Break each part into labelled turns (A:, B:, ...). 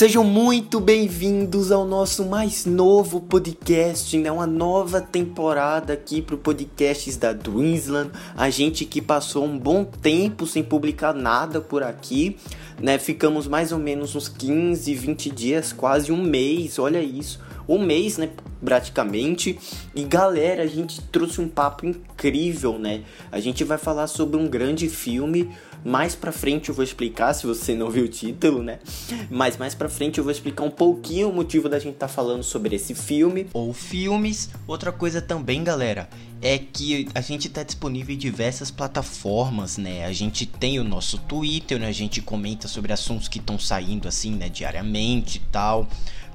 A: Sejam muito bem-vindos ao nosso mais novo podcast, né? Uma nova temporada aqui pro podcasts da Dreamsland. A gente que passou um bom tempo sem publicar nada por aqui, né? Ficamos mais ou menos uns 15, 20 dias, quase um mês, olha isso. Um mês, né? Praticamente. E galera, a gente trouxe um papo incrível, né? A gente vai falar sobre um grande filme mais pra frente eu vou explicar, se você não viu o título, né? Mas mais pra frente eu vou explicar um pouquinho o motivo da gente estar tá falando sobre esse filme.
B: Ou filmes. Outra coisa também, galera, é que a gente está disponível em diversas plataformas, né? A gente tem o nosso Twitter, né? A gente comenta sobre assuntos que estão saindo assim, né? Diariamente e tal.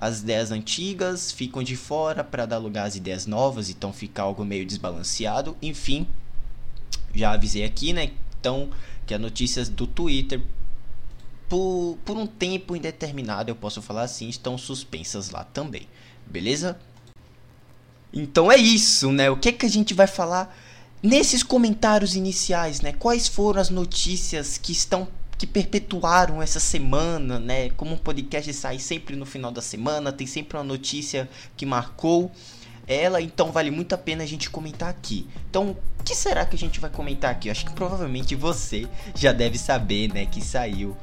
B: as ideias antigas ficam de fora para dar lugar às ideias novas, então fica algo meio desbalanceado. Enfim, já avisei aqui, né? Então, que as notícias do Twitter, por, por um tempo indeterminado, eu posso falar assim, estão suspensas lá também, beleza? Então é isso, né? O que, é que a gente vai falar nesses comentários iniciais, né? Quais foram as notícias que estão que perpetuaram essa semana, né? Como um podcast sai sempre no final da semana, tem sempre uma notícia que marcou ela, então vale muito a pena a gente comentar aqui. Então, o que será que a gente vai comentar aqui? Eu acho que provavelmente você já deve saber, né, que saiu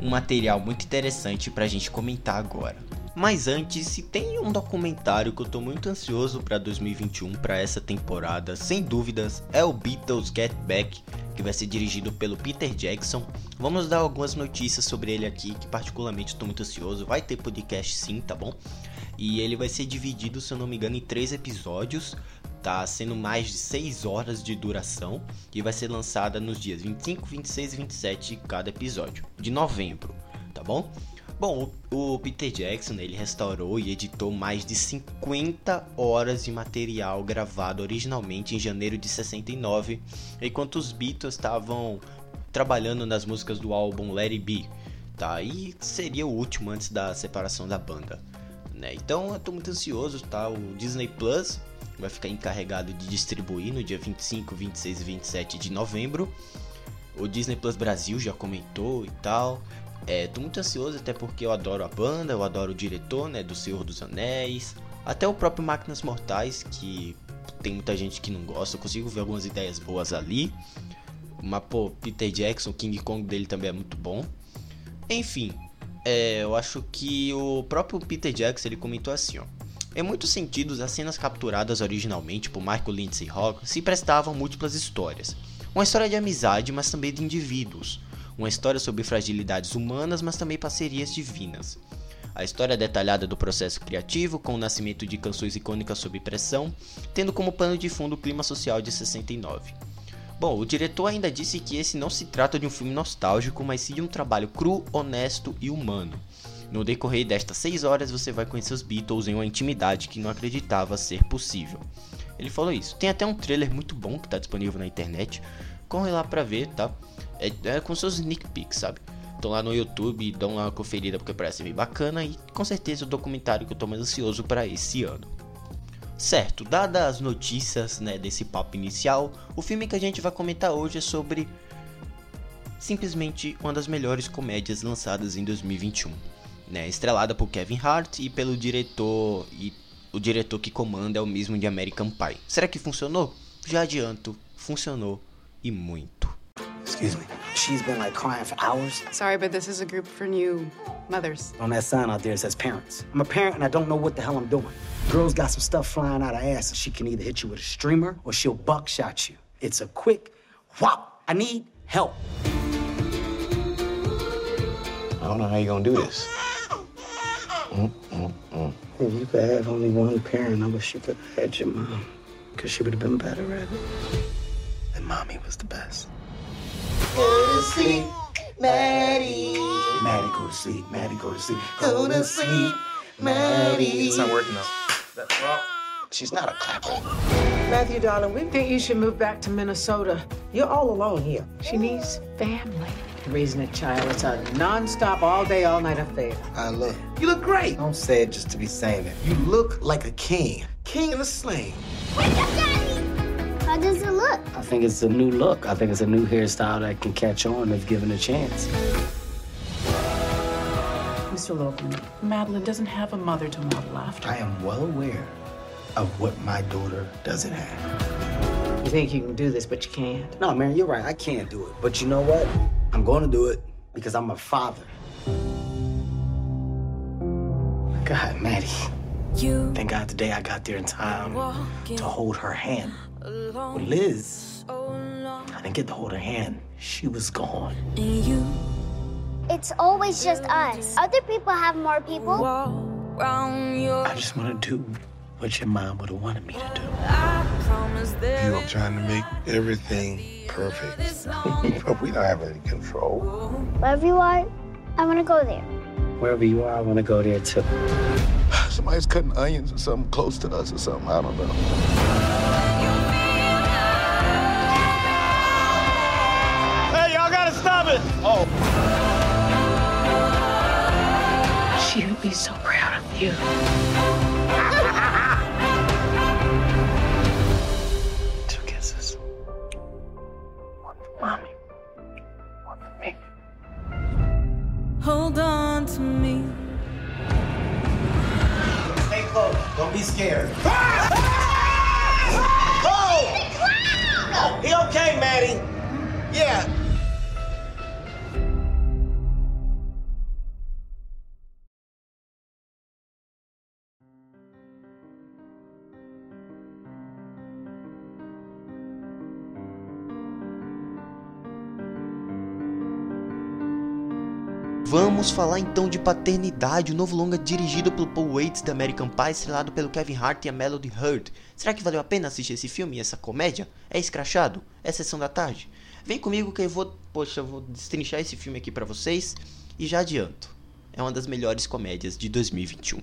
B: um material muito interessante pra gente comentar agora. Mas antes, se tem um documentário que eu tô muito ansioso para 2021, para essa temporada, sem dúvidas, é o Beatles Get Back, que vai ser dirigido pelo Peter Jackson. Vamos dar algumas notícias sobre ele aqui, que particularmente estou muito ansioso. Vai ter podcast sim, tá bom? E ele vai ser dividido, se eu não me engano, em três episódios. Tá sendo mais de 6 horas de duração e vai ser lançada nos dias 25, 26 e 27 cada episódio de novembro, tá bom? Bom, o Peter Jackson ele restaurou e editou mais de 50 horas de material gravado originalmente em janeiro de 69, enquanto os Beatles estavam trabalhando nas músicas do álbum Let It Be, tá? E seria o último antes da separação da banda, né? Então eu tô muito ansioso, tá? O Disney Plus vai ficar encarregado de distribuir no dia 25, 26 e 27 de novembro. O Disney Plus Brasil já comentou e tal. É, tô muito ansioso até porque eu adoro a banda, eu adoro o diretor, né, do Senhor dos Anéis, até o próprio Máquinas Mortais, que tem muita gente que não gosta, eu consigo ver algumas ideias boas ali. Mas, pô, Peter Jackson, King Kong dele também é muito bom. Enfim, é, eu acho que o próprio Peter Jackson ele comentou assim, ó. Em muitos sentidos, as cenas capturadas originalmente por Michael Lindsay Rock se prestavam múltiplas histórias. Uma história de amizade, mas também de indivíduos uma história sobre fragilidades humanas, mas também parcerias divinas. A história detalhada do processo criativo, com o nascimento de canções icônicas sob pressão, tendo como pano de fundo o clima social de 69. Bom, o diretor ainda disse que esse não se trata de um filme nostálgico, mas sim de um trabalho cru, honesto e humano. No decorrer destas 6 horas você vai conhecer os Beatles em uma intimidade que não acreditava ser possível. Ele falou isso. Tem até um trailer muito bom que está disponível na internet. Corre lá pra ver, tá? É, é com seus sneak peeks, sabe? Estão lá no YouTube, dão uma conferida porque parece bem bacana e com certeza o documentário que eu tô mais ansioso para esse ano.
C: Certo, dadas as notícias né, desse papo inicial, o filme que a gente vai comentar hoje é sobre simplesmente uma das melhores comédias lançadas em 2021. Né, estrelada por Kevin Hart e pelo diretor e o diretor que comanda é o mesmo de American Pie. Será que funcionou? Já adianto, funcionou e muito.
D: Excuse me. She's been like crying for hours.
E: Sorry, but this is a group for new mothers.
D: On that sign out there it says parents. I'm a parent and I don't know what the hell I'm doing. Girl's got some stuff flying out her ass and she can either hit you with a streamer or she'll buckshot you. It's a quick whop. I need help.
F: I don't know how you're gonna do this. Mm, mm, mm.
D: If you could have only one parent, I wish you could have had your mom. Because she would have been better at it. And mommy was the best. Go to sleep, Maddie. Maddie, go to sleep. Maddie, go to sleep. Go to sleep, Maddie.
F: It's not working though. She's not a clapper.
G: Matthew, darling, we think you should move back to Minnesota. You're all alone here.
E: She needs family.
G: Raising a child, it's a non-stop, all-day, all-night affair.
F: I look.
D: You look great.
F: Don't say it just to be saying it.
D: You look like a king. King in a sling.
H: How does it look?
D: I think it's a new look. I think it's a new hairstyle that can catch on if given a chance.
E: Mr. Logan, Madeline doesn't have a mother to model after.
D: I am well aware of what my daughter doesn't have.
G: You think you can do this, but you can't.
D: No, man, you're right. I can't do it. But you know what? I'm going to do it because I'm a father. God, Maddie.
I: You
D: Thank God today I got there in time to hold her hand. With Liz, I didn't get to hold her hand. She was gone.
I: and you
H: It's always just us. Other people have more people.
I: walk round your
D: I just want to do what your mom would have wanted me to do.
I: I promise there
F: You trying to make everything perfect. but we don't have any control.
H: Wherever you are, I want to go there.
D: Wherever you are, I want to go there too.
F: Somebody's cutting onions or something close to us or something. I don't know. Oh.
E: She would be so proud of you.
D: Two kisses. One for mommy. One for me.
I: hold on to me.
F: Stay close. Don't be scared. Ah! Ah! Ah!
D: Oh, he okay, Maddie?
F: Yeah.
C: Vamos falar então de Paternidade, o novo longa dirigido pelo Paul Waits da American Pie, estrelado pelo Kevin Hart e a Melody Hurd. Será que valeu a pena assistir esse filme e essa comédia? É escrachado? É sessão da tarde? Vem comigo que eu vou, poxa, eu vou destrinchar esse filme aqui pra vocês e já adianto. É uma das melhores comédias de 2021.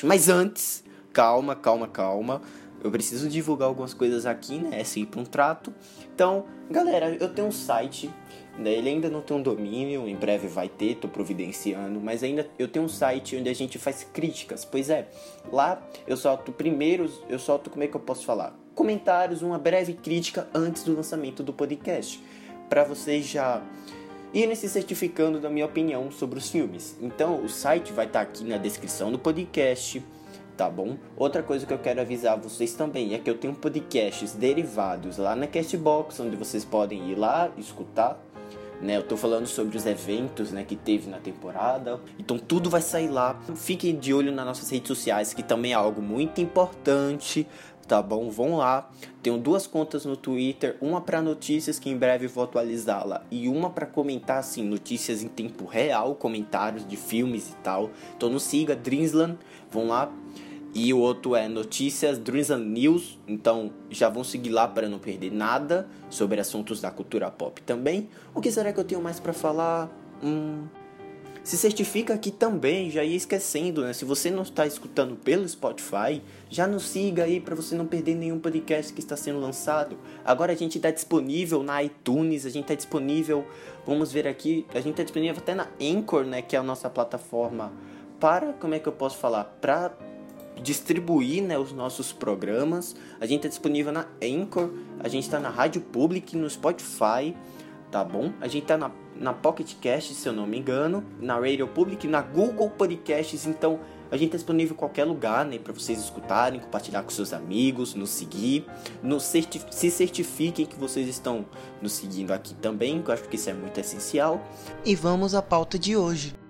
B: Mas antes, calma, calma, calma. Eu preciso divulgar algumas coisas aqui, né? É sempre um trato. Então, galera, eu tenho um site. Né? Ele ainda não tem um domínio, em breve vai ter, tô providenciando. Mas ainda eu tenho um site onde a gente faz críticas. Pois é, lá eu solto primeiro, eu solto, como é que eu posso falar? Comentários, uma breve crítica antes do lançamento do podcast. Para vocês já irem se certificando da minha opinião sobre os filmes. Então, o site vai estar aqui na descrição do podcast, tá bom? Outra coisa que eu quero avisar vocês também é que eu tenho podcasts derivados lá na Castbox, onde vocês podem ir lá escutar. Né, eu tô falando sobre os eventos né, que teve na temporada. Então tudo vai sair lá. Fiquem de olho nas nossas redes sociais, que também é algo muito importante tá bom? Vão lá. Tenho duas contas no Twitter, uma para notícias que em breve vou atualizá-la e uma para comentar assim notícias em tempo real, comentários de filmes e tal. Então não siga Dreamsland, vão lá. E o outro é Notícias Dreamsland News, então já vão seguir lá para não perder nada sobre assuntos da cultura pop também. O que será que eu tenho mais para falar? Hum,
A: Se certifica aqui também, já ia esquecendo, né? Se você não está escutando pelo Spotify, já nos siga aí para você não perder nenhum podcast que está sendo lançado. Agora a gente está disponível na iTunes, a gente está disponível, vamos ver aqui, a gente está disponível até na Anchor, né? Que é a nossa plataforma para, como é que eu posso falar? Para distribuir né, os nossos programas. A gente está disponível na Anchor, a gente está na Rádio Public, no Spotify, tá bom? A gente está na, na Pocket Cast, se eu não me engano, na Radio Public, na Google Podcasts, então a gente está disponível em qualquer lugar, né, para vocês escutarem, compartilhar com seus amigos, nos seguir, nos certi se certifiquem que vocês estão nos seguindo aqui também, que eu acho que isso é muito essencial.
B: E vamos à pauta de hoje.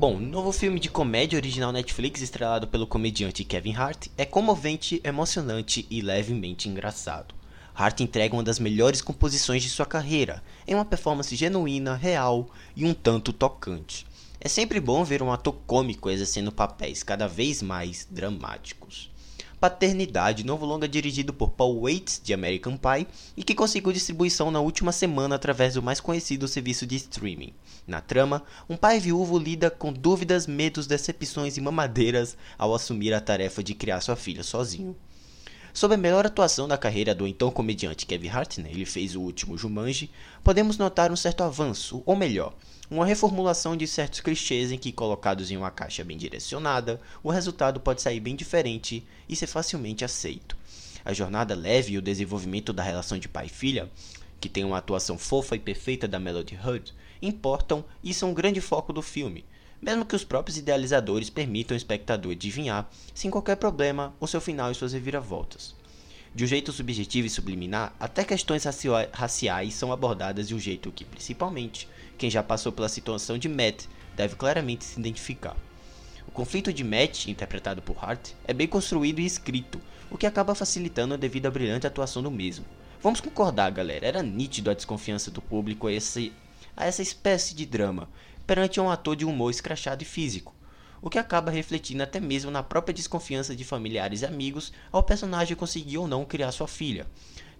B: Bom, novo filme de comédia original Netflix estrelado pelo comediante Kevin Hart é comovente, emocionante e levemente engraçado. Hart entrega uma das melhores composições de sua carreira, em uma performance genuína, real e um tanto tocante. É sempre bom ver um ator cômico exercendo papéis cada vez mais dramáticos. Paternidade, novo longa dirigido por Paul Waits, de American Pie, e que conseguiu distribuição na última semana através do mais conhecido serviço de streaming. Na trama, um pai viúvo lida com dúvidas, medos, decepções e mamadeiras ao assumir a tarefa de criar sua filha sozinho. Sob a melhor atuação da carreira do então comediante Kevin Hart, né, ele fez o último Jumanji, podemos notar um certo avanço, ou melhor, uma reformulação de certos clichês em que, colocados em uma caixa bem direcionada, o resultado pode sair bem diferente e ser facilmente aceito. A jornada leve e o desenvolvimento da relação de pai e filha, que tem uma atuação fofa e perfeita da Melody Hood, importam e são um grande foco do filme, mesmo que os próprios idealizadores permitam ao espectador adivinhar, sem qualquer problema, o seu final e suas reviravoltas. De um jeito subjetivo e subliminar, até questões raciais são abordadas de um jeito que, principalmente, quem já passou pela situação de Matt deve claramente se identificar. O conflito de Matt, interpretado por Hart, é bem construído e escrito, o que acaba facilitando a devido à brilhante atuação do mesmo. Vamos concordar, galera, era nítido a desconfiança do público a, esse, a essa espécie de drama, perante um ator de humor escrachado e físico, o que acaba refletindo até mesmo na própria desconfiança de familiares e amigos ao personagem conseguir ou não criar sua filha.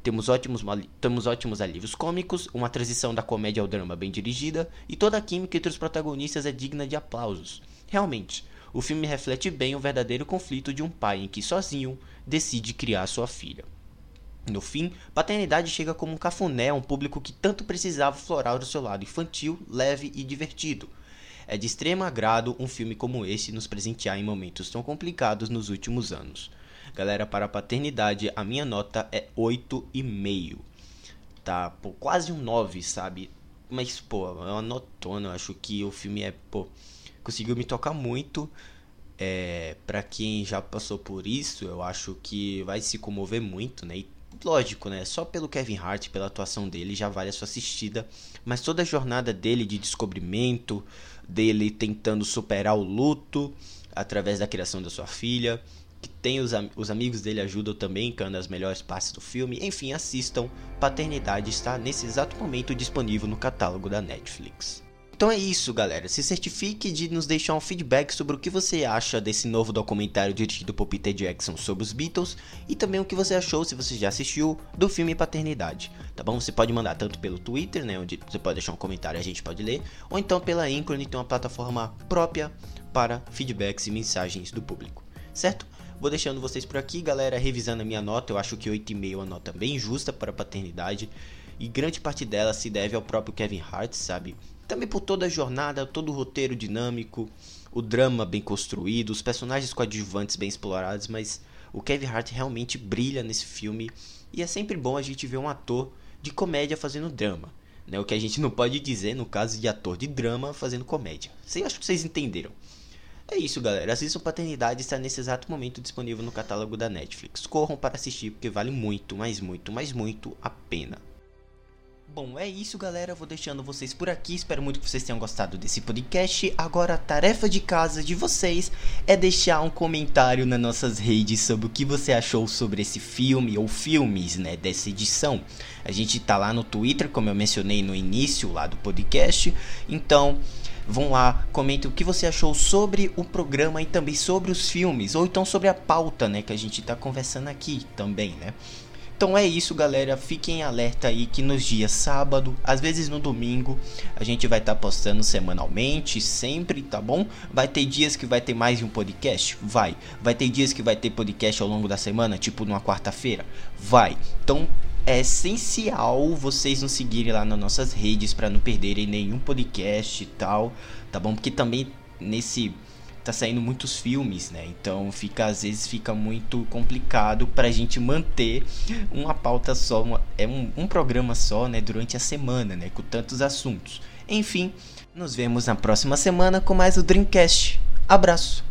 B: Temos ótimos, temos ótimos alívios cômicos, uma transição da comédia ao drama bem dirigida, e toda a química entre os protagonistas é digna de aplausos. Realmente, o filme reflete bem o verdadeiro conflito de um pai em que sozinho decide criar sua filha. No fim, paternidade chega como um cafuné a um público que tanto precisava florar o seu lado infantil, leve e divertido. É de extremo agrado um filme como esse nos presentear em momentos tão complicados nos últimos anos. Galera, para a paternidade, a minha nota é 8,5. Tá, pô, quase um 9, sabe? Mas, pô, é uma notona. Eu acho que o filme é, pô, conseguiu me tocar muito. É, para quem já passou por isso, eu acho que vai se comover muito, né? E lógico, né? Só pelo Kevin Hart, pela atuação dele, já vale a sua assistida. Mas toda a jornada dele de descobrimento, dele tentando superar o luto através da criação da sua filha, que tem os, os amigos dele ajudam também, que é das melhores partes do filme. Enfim, assistam. Paternidade está nesse exato momento disponível no catálogo da Netflix. Então é isso, galera. Se certifique de nos deixar um feedback sobre o que você acha desse novo documentário dirigido por Peter Jackson sobre os Beatles e também o que você achou, se você já assistiu, do filme Paternidade. Tá bom? Você pode mandar tanto pelo Twitter, né, onde você pode deixar um comentário e a gente pode ler, ou então pela Anchor, que tem uma plataforma própria para feedbacks e mensagens do público. Certo? Vou deixando vocês por aqui, galera, revisando a minha nota. Eu acho que 8,5 é uma nota bem justa para a paternidade. E grande parte dela se deve ao próprio Kevin Hart, sabe? Também por toda a jornada, todo o roteiro dinâmico, o drama bem construído, os personagens coadjuvantes bem explorados, mas o Kevin Hart realmente brilha nesse filme E é sempre bom a gente ver um ator de comédia fazendo drama. Né? O que a gente não pode dizer no caso de ator de drama fazendo comédia. Sei, acho que vocês entenderam. É isso, galera. Assistam Paternidade está nesse exato momento disponível no catálogo da Netflix. Corram para assistir porque vale muito, mas muito, mas muito a pena. Bom, é isso, galera. Vou deixando vocês por aqui. Espero muito que vocês tenham gostado desse podcast. Agora, a tarefa de casa de vocês é deixar um comentário nas nossas redes sobre o que você achou sobre esse filme ou filmes, né, dessa edição. A gente tá lá no Twitter, como eu mencionei no início lá do podcast. Então, vão lá, comentem o que você achou sobre o programa e também sobre os filmes, ou então sobre a pauta, né, que a gente tá conversando aqui também, né? Então é isso, galera. Fiquem alerta aí que nos dias sábado, às vezes no domingo, a gente vai estar tá postando semanalmente, sempre, tá bom? Vai ter dias que vai ter mais de um podcast? Vai. Vai ter dias que vai ter podcast ao longo da semana, tipo numa quarta-feira? Vai. Então é essencial vocês nos seguirem lá nas nossas redes para não perderem nenhum podcast e tal, tá bom? Porque também nesse tá saindo muitos filmes, né? Então fica às vezes fica muito complicado pra gente manter uma pauta só, uma, é um, um programa só, né, durante a semana, né, com tantos assuntos. Enfim, nos vemos na próxima semana com mais o Dreamcast. Abraço.